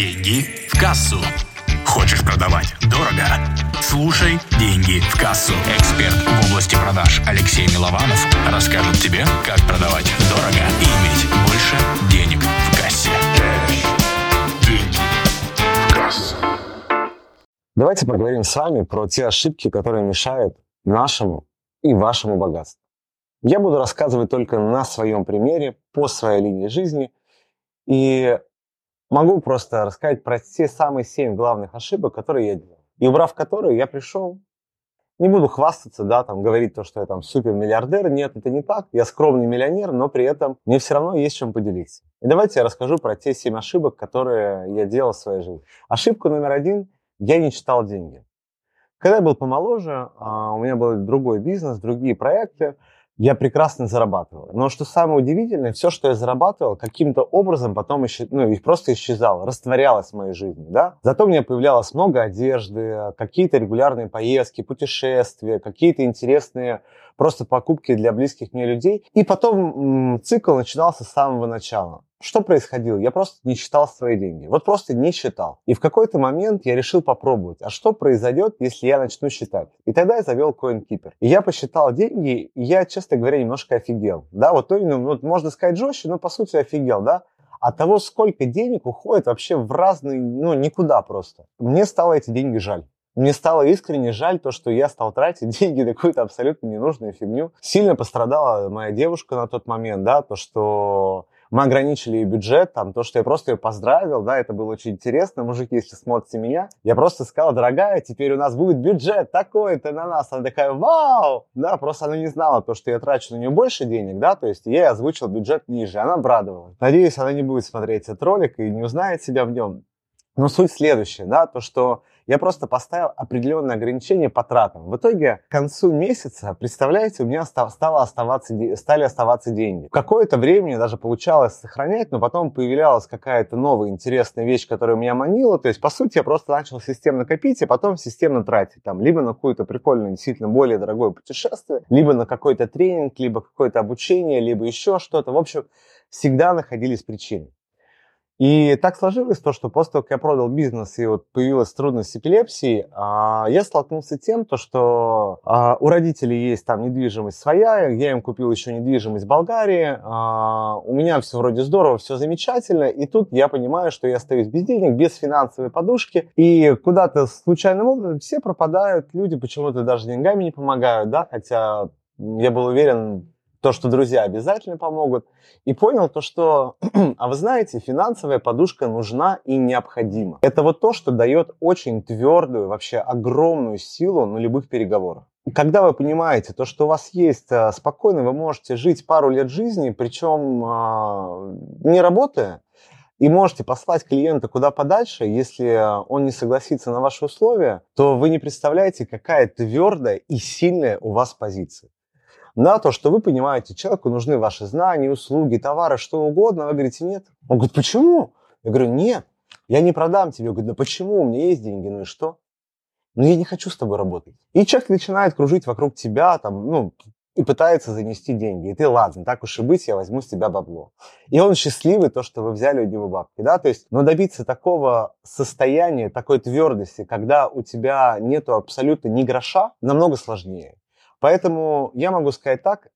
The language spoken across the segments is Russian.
Деньги в кассу. Хочешь продавать дорого? Слушай «Деньги в кассу». Эксперт в области продаж Алексей Милованов расскажет тебе, как продавать дорого и иметь больше денег в кассе. Деньги в кассу. Давайте поговорим с вами про те ошибки, которые мешают нашему и вашему богатству. Я буду рассказывать только на своем примере, по своей линии жизни. И Могу просто рассказать про те самые семь главных ошибок, которые я делал. И убрав которые, я пришел, не буду хвастаться, да, там, говорить то, что я там супер миллиардер. Нет, это не так. Я скромный миллионер, но при этом мне все равно есть чем поделиться. И давайте я расскажу про те семь ошибок, которые я делал в своей жизни. Ошибка номер один – я не читал деньги. Когда я был помоложе, а, у меня был другой бизнес, другие проекты – я прекрасно зарабатывал. Но что самое удивительное, все, что я зарабатывал, каким-то образом потом исчез, ну, просто исчезало, растворялось в моей жизни. Да? Зато у меня появлялось много одежды, какие-то регулярные поездки, путешествия, какие-то интересные просто покупки для близких мне людей. И потом цикл начинался с самого начала. Что происходило? Я просто не считал свои деньги. Вот просто не считал. И в какой-то момент я решил попробовать, а что произойдет, если я начну считать? И тогда я завел CoinKeeper. И я посчитал деньги, и я, честно говоря, немножко офигел. Да, вот, ну, вот можно сказать жестче, но по сути офигел, да? От того, сколько денег уходит вообще в разные, ну, никуда просто. Мне стало эти деньги жаль. Мне стало искренне жаль то, что я стал тратить деньги на какую-то абсолютно ненужную фигню. Сильно пострадала моя девушка на тот момент, да, то, что мы ограничили ее бюджет, там, то, что я просто ее поздравил, да, это было очень интересно. Мужики, если смотрите меня, я просто сказал, дорогая, теперь у нас будет бюджет такой-то на нас. Она такая, вау! Да, просто она не знала то, что я трачу на нее больше денег, да, то есть я ей озвучил бюджет ниже, она обрадовалась. Надеюсь, она не будет смотреть этот ролик и не узнает себя в нем. Но суть следующая, да, то, что я просто поставил определенные ограничения по тратам. В итоге к концу месяца, представляете, у меня стало оставаться, стали оставаться деньги. Какое-то время даже получалось сохранять, но потом появлялась какая-то новая интересная вещь, которая меня манила. То есть, по сути, я просто начал системно копить, и потом системно тратить. Там, либо на какое-то прикольное, действительно более дорогое путешествие, либо на какой-то тренинг, либо какое-то обучение, либо еще что-то. В общем, всегда находились причины. И так сложилось то, что после того, как я продал бизнес и вот появилась трудность с эпилепсией, а, я столкнулся с тем, то, что а, у родителей есть там недвижимость своя, я им купил еще недвижимость в Болгарии, а, у меня все вроде здорово, все замечательно, и тут я понимаю, что я остаюсь без денег, без финансовой подушки, и куда-то случайным образом все пропадают, люди почему-то даже деньгами не помогают, да, хотя я был уверен, то, что друзья обязательно помогут, и понял то, что, а вы знаете, финансовая подушка нужна и необходима. Это вот то, что дает очень твердую, вообще огромную силу на любых переговорах. Когда вы понимаете то, что у вас есть э, спокойно, вы можете жить пару лет жизни, причем а, не работая, и можете послать клиента куда подальше, если он не согласится на ваши условия, то вы не представляете, какая твердая и сильная у вас позиция на то, что вы понимаете, человеку нужны ваши знания, услуги, товары, что угодно. Вы говорите, нет. Он говорит, почему? Я говорю, нет, я не продам тебе. Он говорит, да почему? У меня есть деньги, ну и что? Ну я не хочу с тобой работать. И человек начинает кружить вокруг тебя, там, ну, и пытается занести деньги. И ты, ладно, так уж и быть, я возьму с тебя бабло. И он счастливый, то, что вы взяли у него бабки, да, то есть, но добиться такого состояния, такой твердости, когда у тебя нету абсолютно ни гроша, намного сложнее. Поэтому я могу сказать так,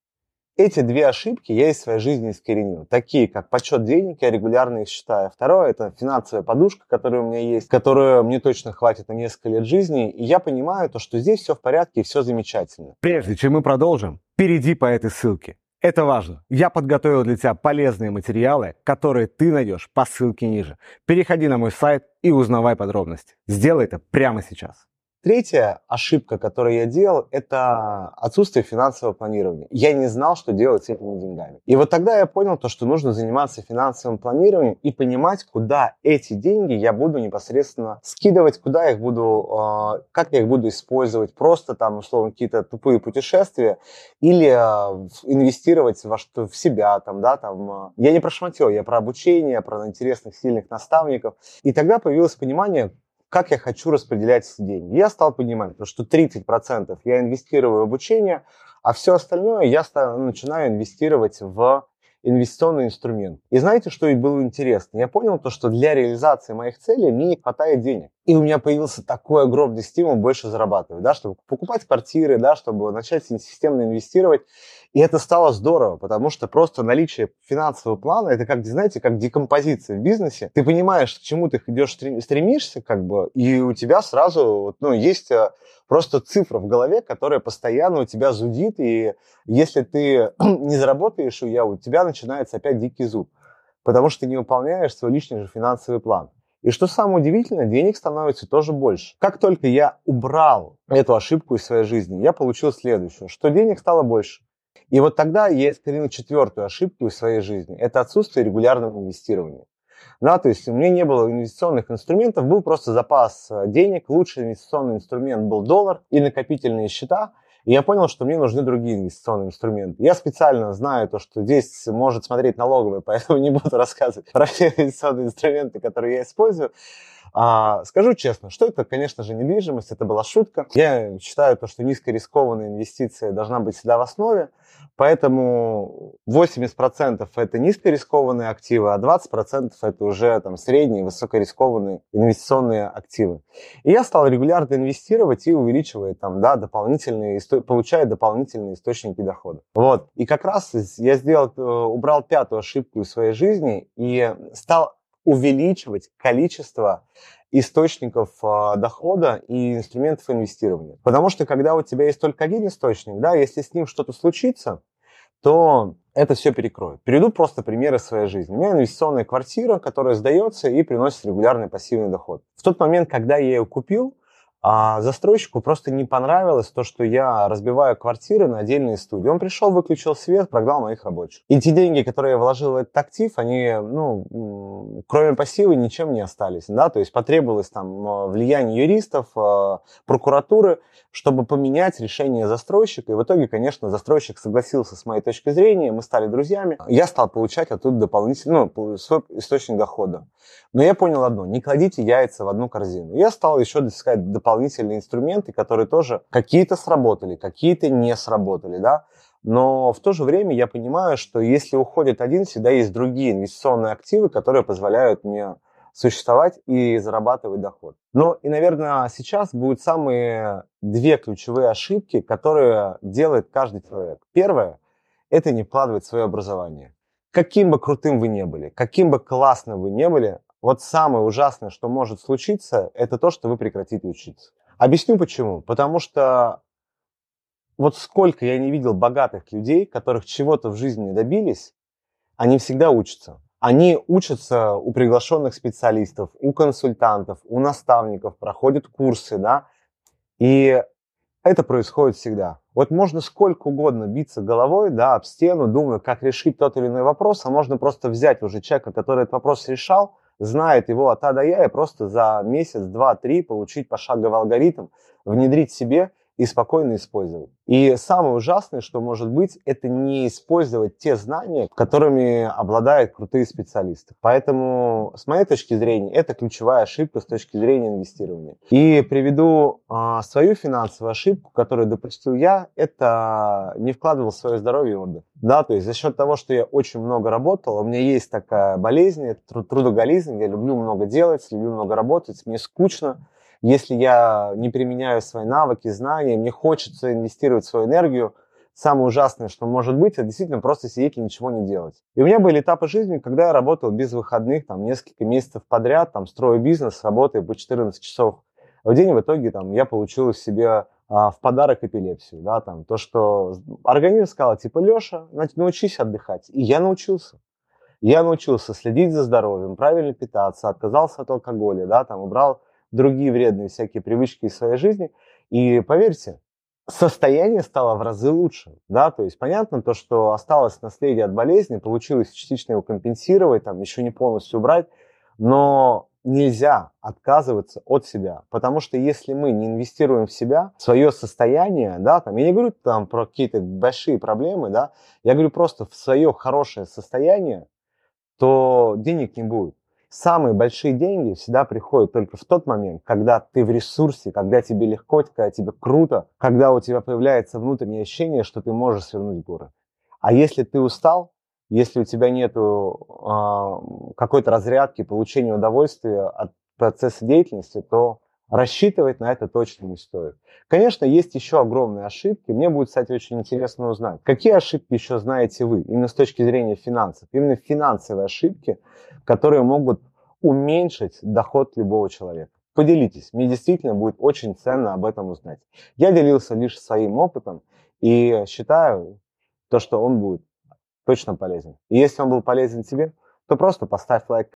эти две ошибки я из своей жизни искоренил. Такие, как подсчет денег, я регулярно их считаю. Второе, это финансовая подушка, которая у меня есть, которая мне точно хватит на несколько лет жизни. И я понимаю то, что здесь все в порядке и все замечательно. Прежде чем мы продолжим, перейди по этой ссылке. Это важно. Я подготовил для тебя полезные материалы, которые ты найдешь по ссылке ниже. Переходи на мой сайт и узнавай подробности. Сделай это прямо сейчас. Третья ошибка, которую я делал, это отсутствие финансового планирования. Я не знал, что делать с этими деньгами. И вот тогда я понял то, что нужно заниматься финансовым планированием и понимать, куда эти деньги я буду непосредственно скидывать, куда их буду, а, как я их буду использовать, просто там, условно, какие-то тупые путешествия или а, инвестировать во что в себя, там, да, там. А. Я не про шматье, я про обучение, про интересных, сильных наставников. И тогда появилось понимание, как я хочу распределять деньги. Я стал понимать, что 30% я инвестирую в обучение, а все остальное я начинаю инвестировать в инвестиционный инструмент. И знаете, что и было интересно? Я понял то, что для реализации моих целей мне не хватает денег. И у меня появился такой огромный стимул больше зарабатывать, да, чтобы покупать квартиры, да, чтобы начать системно инвестировать. И это стало здорово, потому что просто наличие финансового плана, это как, знаете, как декомпозиция в бизнесе. Ты понимаешь, к чему ты идешь, стремишься, как бы, и у тебя сразу, ну, есть э, просто цифра в голове, которая постоянно у тебя зудит, и если ты не заработаешь у тебя начинается опять дикий зуб, потому что ты не выполняешь свой личный же финансовый план. И что самое удивительное, денег становится тоже больше. Как только я убрал эту ошибку из своей жизни, я получил следующее, что денег стало больше. И вот тогда я искоренил четвертую ошибку из своей жизни. Это отсутствие регулярного инвестирования. Да, то есть у меня не было инвестиционных инструментов, был просто запас э, денег. Лучший инвестиционный инструмент был доллар и накопительные счета. И я понял, что мне нужны другие инвестиционные инструменты. Я специально знаю то, что здесь может смотреть налоговый, поэтому не буду рассказывать про все инвестиционные инструменты, которые я использую. А, скажу честно, что это, конечно же, недвижимость, это была шутка. Я считаю то, что низкорискованная инвестиция должна быть всегда в основе, поэтому 80% это низкорискованные активы, а 20% это уже там средние, высокорискованные инвестиционные активы. И я стал регулярно инвестировать и увеличивать там, да, дополнительные, получая дополнительные источники дохода. Вот. И как раз я сделал, э, убрал пятую ошибку из своей жизни и стал увеличивать количество источников э, дохода и инструментов инвестирования. Потому что когда у тебя есть только один источник, да, если с ним что-то случится, то это все перекроет. Приведу просто примеры своей жизни. У меня инвестиционная квартира, которая сдается и приносит регулярный пассивный доход. В тот момент, когда я ее купил, а застройщику просто не понравилось то, что я разбиваю квартиры на отдельные студии. Он пришел, выключил свет, прогнал моих рабочих. И те деньги, которые я вложил в этот актив, они, ну, кроме пассива, ничем не остались. Да? То есть потребовалось там э, влияние юристов, э, прокуратуры, чтобы поменять решение застройщика. И в итоге, конечно, застройщик согласился с моей точки зрения, мы стали друзьями. Я стал получать оттуда дополнительный, ну, свой источник дохода. Но я понял одно, не кладите яйца в одну корзину. Я стал еще искать дополнительные инструменты, которые тоже какие-то сработали, какие-то не сработали, да. Но в то же время я понимаю, что если уходит один, всегда есть другие инвестиционные активы, которые позволяют мне существовать и зарабатывать доход. Ну и, наверное, сейчас будут самые две ключевые ошибки, которые делает каждый человек. Первое – это не вкладывать свое образование. Каким бы крутым вы не были, каким бы классным вы не были, вот самое ужасное, что может случиться, это то, что вы прекратите учиться. Объясню почему. Потому что вот сколько я не видел богатых людей, которых чего-то в жизни не добились, они всегда учатся. Они учатся у приглашенных специалистов, у консультантов, у наставников, проходят курсы, да, и это происходит всегда. Вот можно сколько угодно биться головой, да, об стену, думая, как решить тот или иной вопрос, а можно просто взять уже человека, который этот вопрос решал, знает его от А до Я, и просто за месяц, два, три получить пошаговый алгоритм, внедрить себе и спокойно использовать. И самое ужасное, что может быть, это не использовать те знания, которыми обладают крутые специалисты. Поэтому, с моей точки зрения, это ключевая ошибка с точки зрения инвестирования. И приведу а, свою финансовую ошибку, которую допустил я, это не вкладывал в свое здоровье и отдых. Да, то есть за счет того, что я очень много работал, у меня есть такая болезнь, трудоголизм, я люблю много делать, люблю много работать, мне скучно, если я не применяю свои навыки, знания, мне хочется инвестировать свою энергию, самое ужасное, что может быть, это действительно просто сидеть и ничего не делать. И у меня были этапы жизни, когда я работал без выходных, там, несколько месяцев подряд, там, строю бизнес, работая по 14 часов в день. В итоге, там, я получил себе а, в подарок эпилепсию, да, там, то, что организм сказал, типа, Леша, научись отдыхать. И я научился. Я научился следить за здоровьем, правильно питаться, отказался от алкоголя, да, там, убрал другие вредные всякие привычки из своей жизни. И поверьте, состояние стало в разы лучше, да, то есть понятно то, что осталось наследие от болезни, получилось частично его компенсировать, там еще не полностью убрать, но нельзя отказываться от себя, потому что если мы не инвестируем в себя, в свое состояние, да, там, я не говорю там про какие-то большие проблемы, да, я говорю просто в свое хорошее состояние, то денег не будет самые большие деньги всегда приходят только в тот момент, когда ты в ресурсе, когда тебе легко, когда тебе круто, когда у тебя появляется внутреннее ощущение, что ты можешь свернуть горы. А если ты устал, если у тебя нет э, какой-то разрядки, получения удовольствия от процесса деятельности, то рассчитывать на это точно не стоит. Конечно, есть еще огромные ошибки. Мне будет, кстати, очень интересно узнать, какие ошибки еще знаете вы, именно с точки зрения финансов, именно финансовые ошибки, которые могут уменьшить доход любого человека. Поделитесь, мне действительно будет очень ценно об этом узнать. Я делился лишь своим опытом и считаю то, что он будет точно полезен. И если он был полезен тебе, то просто поставь лайк